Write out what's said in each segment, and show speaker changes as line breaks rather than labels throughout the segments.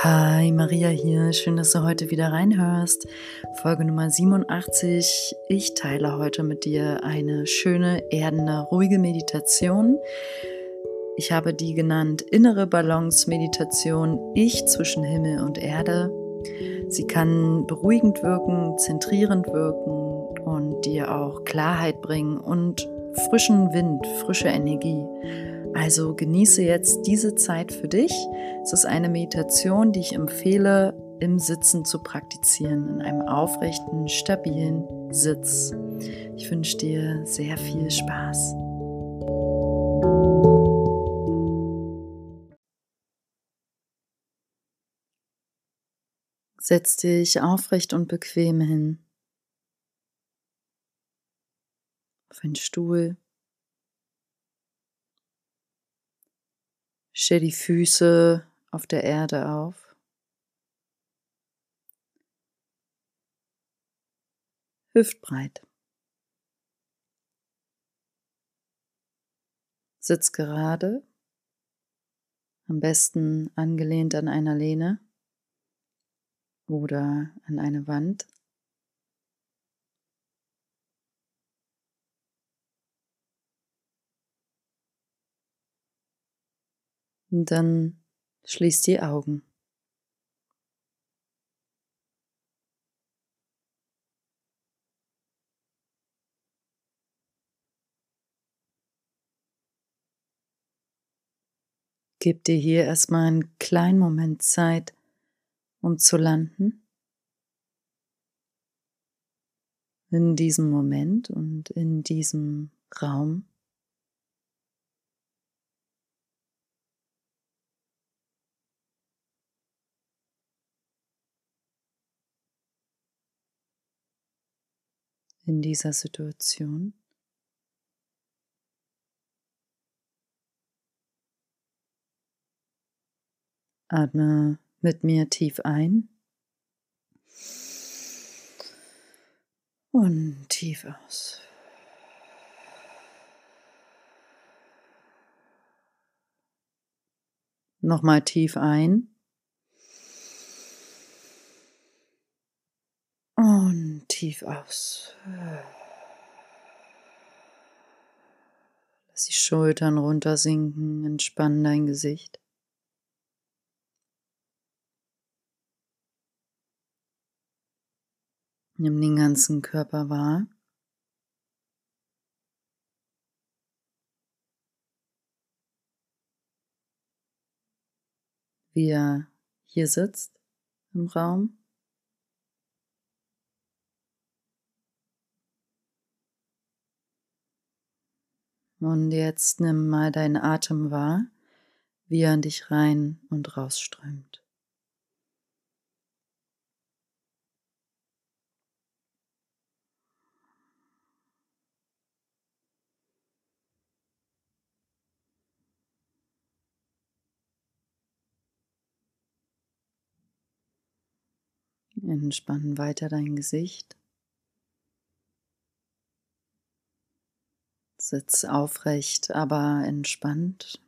Hi, Maria hier. Schön, dass du heute wieder reinhörst. Folge Nummer 87. Ich teile heute mit dir eine schöne, erdende, ruhige Meditation. Ich habe die genannt Innere Balance Meditation, Ich zwischen Himmel und Erde. Sie kann beruhigend wirken, zentrierend wirken und dir auch Klarheit bringen und frischen Wind, frische Energie. Also genieße jetzt diese Zeit für dich. Es ist eine Meditation, die ich empfehle, im Sitzen zu praktizieren, in einem aufrechten, stabilen Sitz. Ich wünsche dir sehr viel Spaß. Setz dich aufrecht und bequem hin. Auf einen Stuhl Stell die Füße auf der Erde auf. Hüftbreit. Sitz gerade, am besten angelehnt an einer Lehne oder an eine Wand. Und dann schließ die Augen. Gib dir hier erstmal einen kleinen Moment Zeit, um zu landen. In diesem Moment und in diesem Raum. In dieser Situation? Atme mit mir tief ein und tief aus. Nochmal tief ein. Und tief aus. Lass die Schultern runtersinken, entspann dein Gesicht. Nimm den ganzen Körper wahr. Wie er hier sitzt im Raum. Und jetzt nimm mal deinen Atem wahr, wie er an dich rein und rausströmt. Entspann weiter dein Gesicht. Sitz aufrecht, aber entspannt,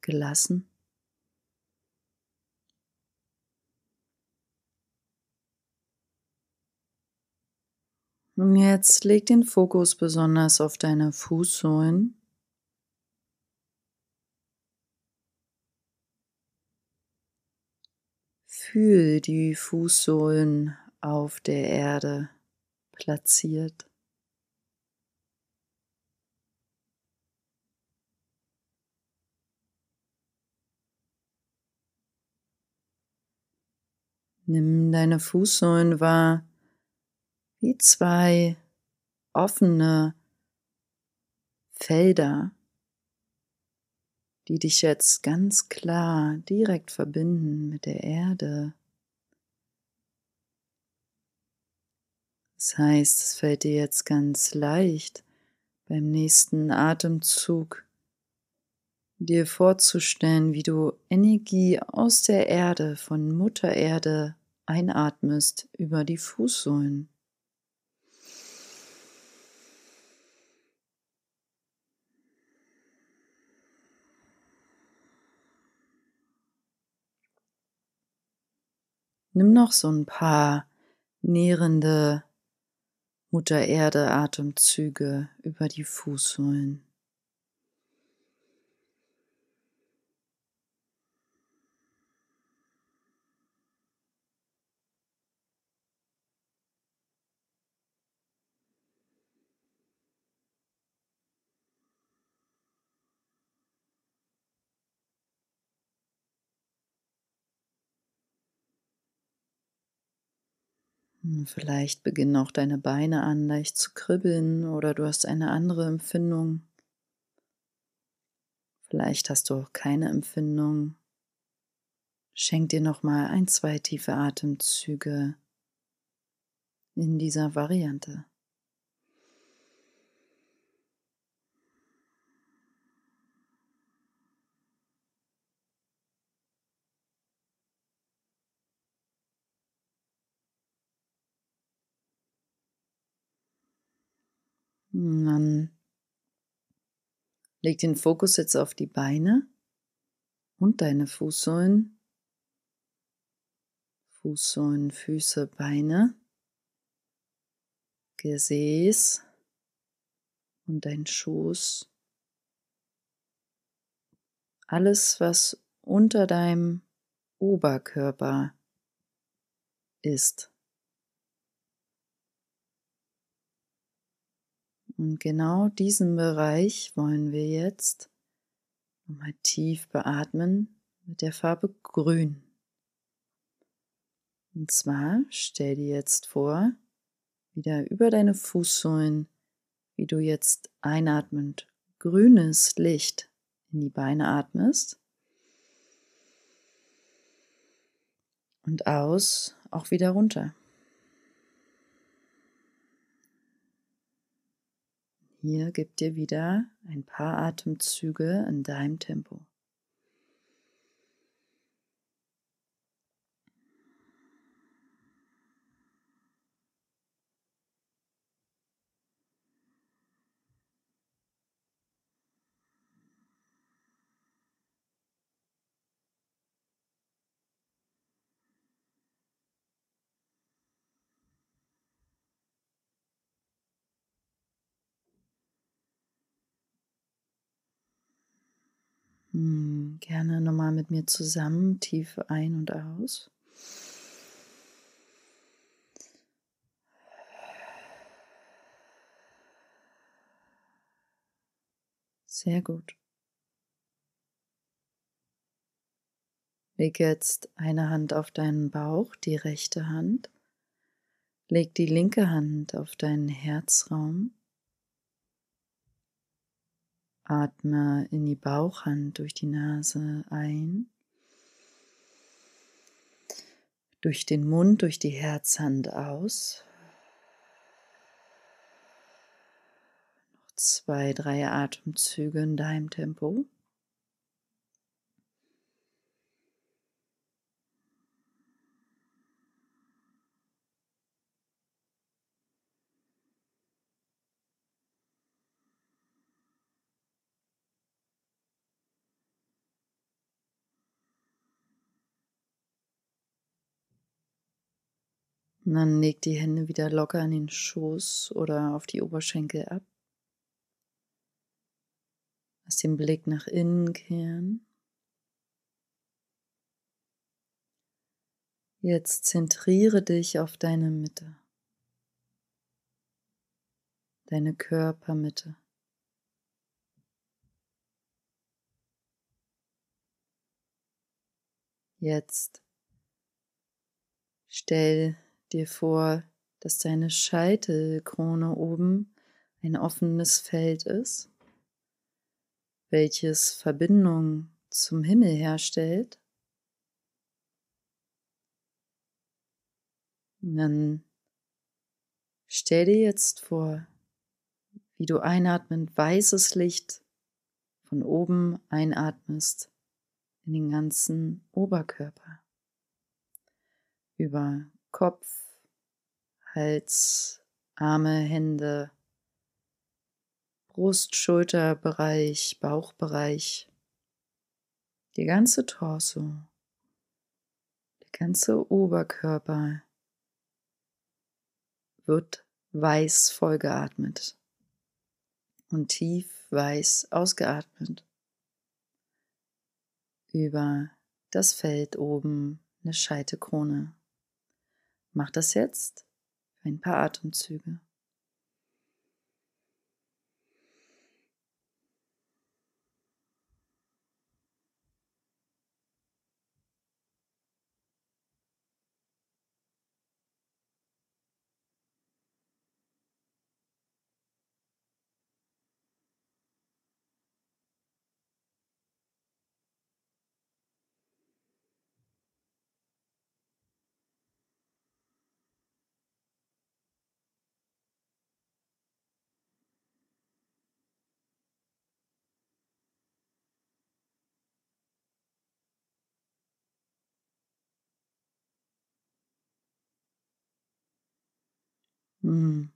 gelassen. Und jetzt leg den Fokus besonders auf deine Fußsohlen. Fühl die Fußsohlen auf der Erde platziert. Nimm deine Fußsohlen wahr wie zwei offene Felder, die dich jetzt ganz klar direkt verbinden mit der Erde. Das heißt, es fällt dir jetzt ganz leicht beim nächsten Atemzug dir vorzustellen, wie du Energie aus der Erde, von Mutter Erde einatmest über die Fußsohlen. Nimm noch so ein paar nährende Mutter Erde Atemzüge über die Fußsohlen. Vielleicht beginnen auch deine Beine an leicht zu kribbeln oder du hast eine andere Empfindung. Vielleicht hast du auch keine Empfindung. Schenk dir noch mal ein, zwei tiefe Atemzüge in dieser Variante. Dann leg den Fokus jetzt auf die Beine und deine Fußsohlen. Fußsohlen, Füße, Beine, Gesäß und dein Schoß. Alles, was unter deinem Oberkörper ist. Und genau diesen Bereich wollen wir jetzt nochmal tief beatmen mit der Farbe Grün. Und zwar stell dir jetzt vor, wieder über deine Fußsohlen, wie du jetzt einatmend grünes Licht in die Beine atmest und aus auch wieder runter. Hier gib dir wieder ein paar Atemzüge in deinem Tempo. Hm, gerne nochmal mit mir zusammen, tief ein und aus. Sehr gut. Leg jetzt eine Hand auf deinen Bauch, die rechte Hand. Leg die linke Hand auf deinen Herzraum. Atme in die Bauchhand durch die Nase ein, durch den Mund, durch die Herzhand aus. Noch zwei, drei Atemzüge in deinem Tempo. Und dann leg die Hände wieder locker an den Schoß oder auf die Oberschenkel ab. Lass den Blick nach innen kehren. Jetzt zentriere dich auf deine Mitte, deine Körpermitte. Jetzt stell dir vor, dass deine Scheitelkrone oben ein offenes Feld ist, welches Verbindung zum Himmel herstellt. Und dann stell dir jetzt vor, wie du einatmend weißes Licht von oben einatmest in den ganzen Oberkörper, über Kopf, Hals, Arme, Hände, Brust, Schulterbereich, Bauchbereich, die ganze Torso, der ganze Oberkörper wird weiß vollgeatmet und tief weiß ausgeatmet. Über das Feld oben eine Scheitekrone. Mach das jetzt ein paar Atemzüge. Hm.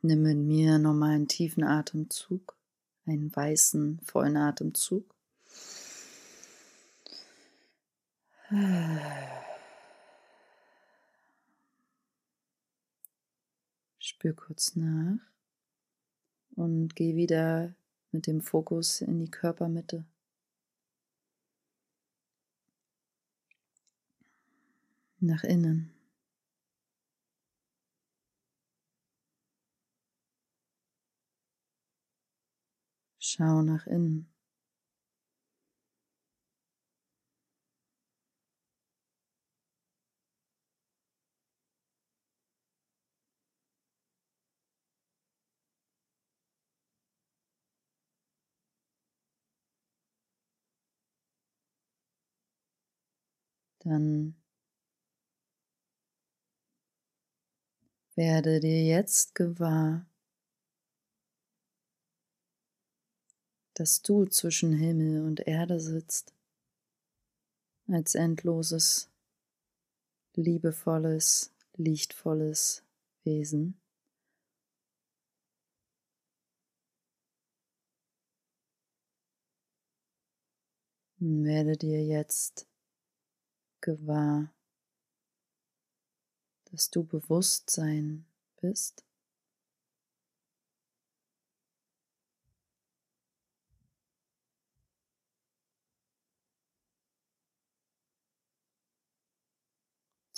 Nimm mit mir nochmal einen tiefen Atemzug, einen weißen, vollen Atemzug. Spür kurz nach und geh wieder mit dem Fokus in die Körpermitte. Nach innen. Schau nach innen. Dann werde dir jetzt gewahr, dass du zwischen Himmel und Erde sitzt, als endloses, liebevolles, lichtvolles Wesen. Und werde dir jetzt gewahr, dass du Bewusstsein bist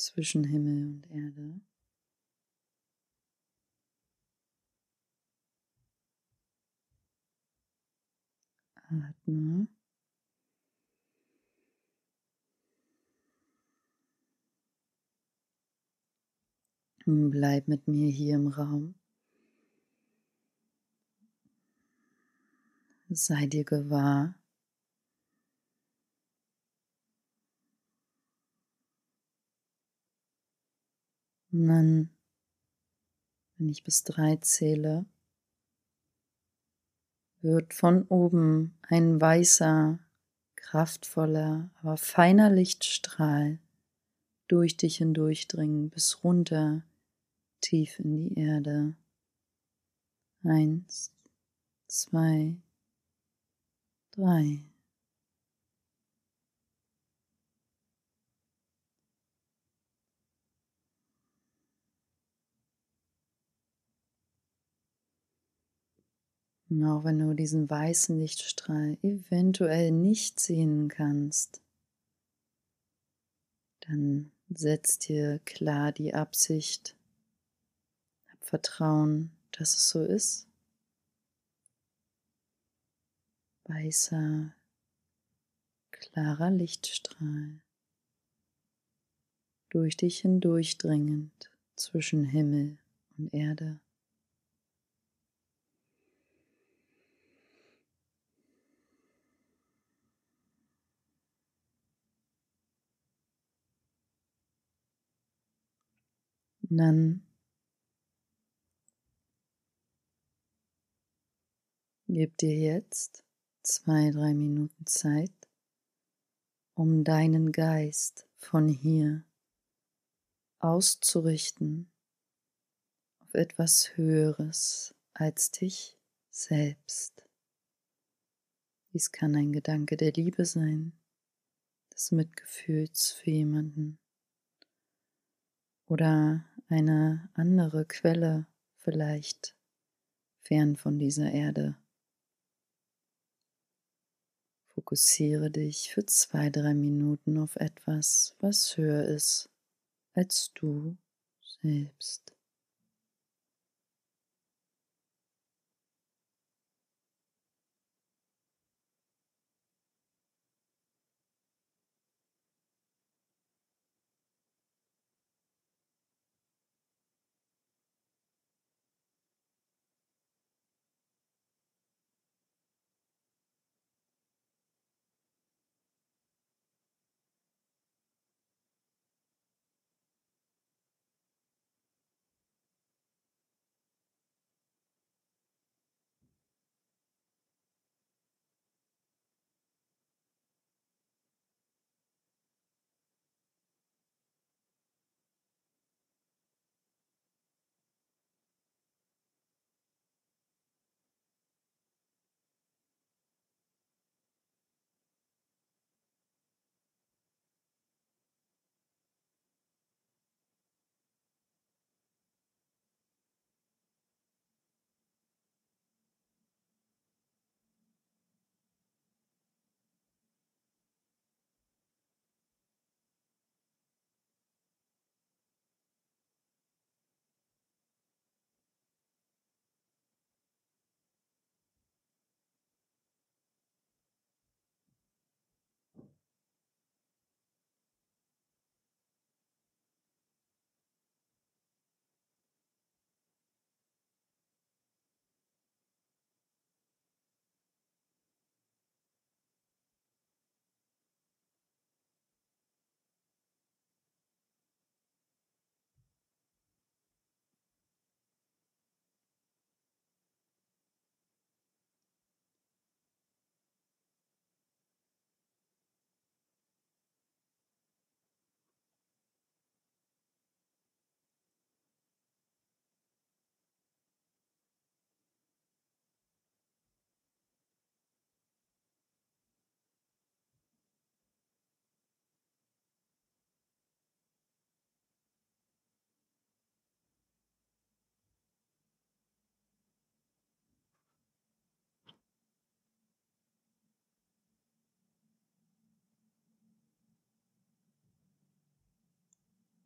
zwischen Himmel und Erde. Atme. Bleib mit mir hier im Raum. Sei dir gewahr, Und dann, wenn ich bis drei zähle, wird von oben ein weißer, kraftvoller, aber feiner Lichtstrahl durch dich hindurchdringen bis runter tief in die Erde. Eins, zwei, drei. Und auch wenn du diesen weißen Lichtstrahl eventuell nicht sehen kannst, dann setzt dir klar die Absicht, hab Vertrauen, dass es so ist. Weißer, klarer Lichtstrahl, durch dich hindurchdringend zwischen Himmel und Erde. Und dann gib dir jetzt zwei, drei Minuten Zeit, um deinen Geist von hier auszurichten auf etwas Höheres als dich selbst. Dies kann ein Gedanke der Liebe sein, des Mitgefühls für jemanden oder eine andere Quelle vielleicht fern von dieser Erde. Fokussiere dich für zwei, drei Minuten auf etwas, was höher ist als du selbst.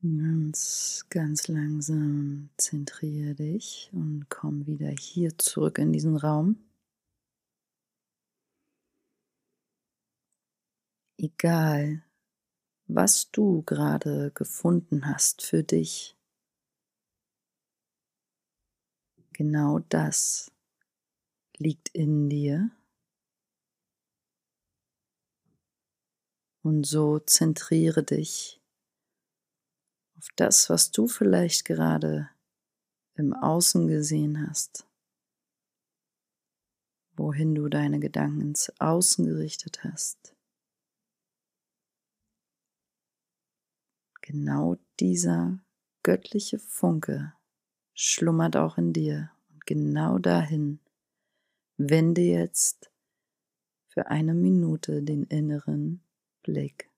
Ganz, ganz langsam zentriere dich und komm wieder hier zurück in diesen Raum. Egal, was du gerade gefunden hast für dich, genau das liegt in dir. Und so zentriere dich auf das, was du vielleicht gerade im Außen gesehen hast, wohin du deine Gedanken ins Außen gerichtet hast. Genau dieser göttliche Funke schlummert auch in dir und genau dahin wende jetzt für eine Minute den inneren Blick.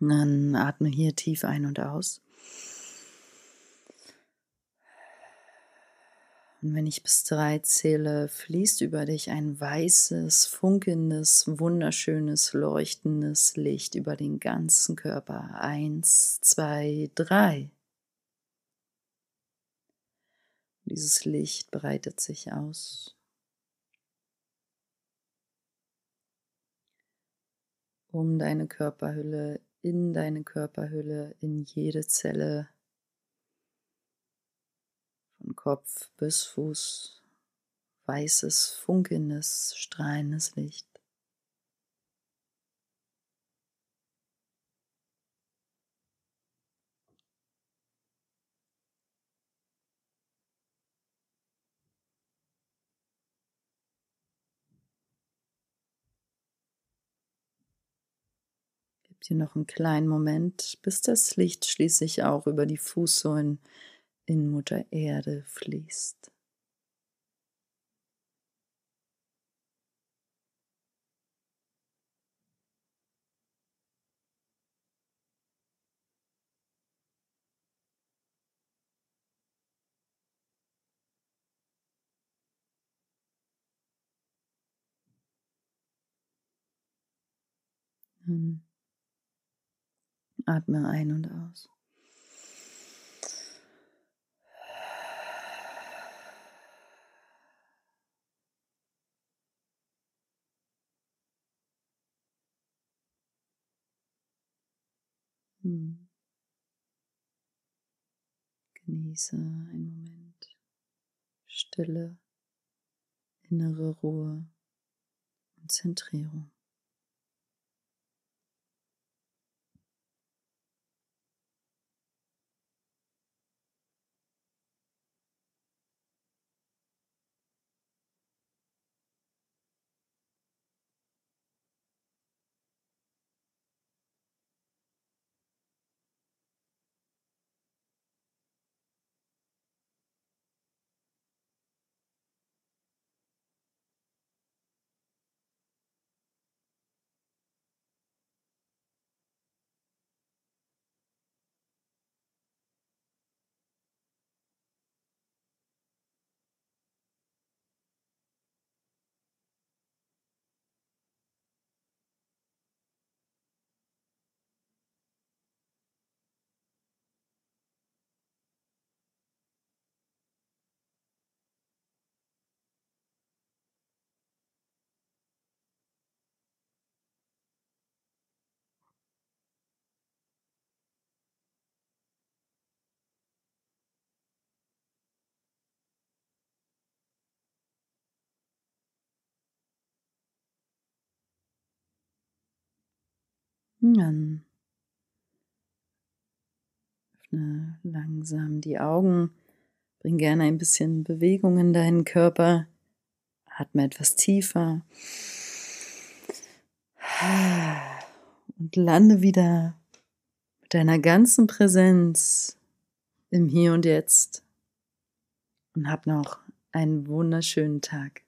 Dann atme hier tief ein und aus. Und wenn ich bis drei zähle, fließt über dich ein weißes, funkelndes, wunderschönes, leuchtendes Licht über den ganzen Körper. Eins, zwei, drei. Dieses Licht breitet sich aus. Um deine Körperhülle, in deine Körperhülle, in jede Zelle von Kopf bis Fuß weißes, funkelndes, strahlendes Licht. Dir noch einen kleinen Moment, bis das Licht schließlich auch über die Fußsohlen in Mutter Erde fließt. Atme ein und aus. Hm. Genieße einen Moment Stille, innere Ruhe und Zentrierung. Dann öffne langsam die Augen, bring gerne ein bisschen Bewegung in deinen Körper, atme etwas tiefer und lande wieder mit deiner ganzen Präsenz im Hier und Jetzt und hab noch einen wunderschönen Tag.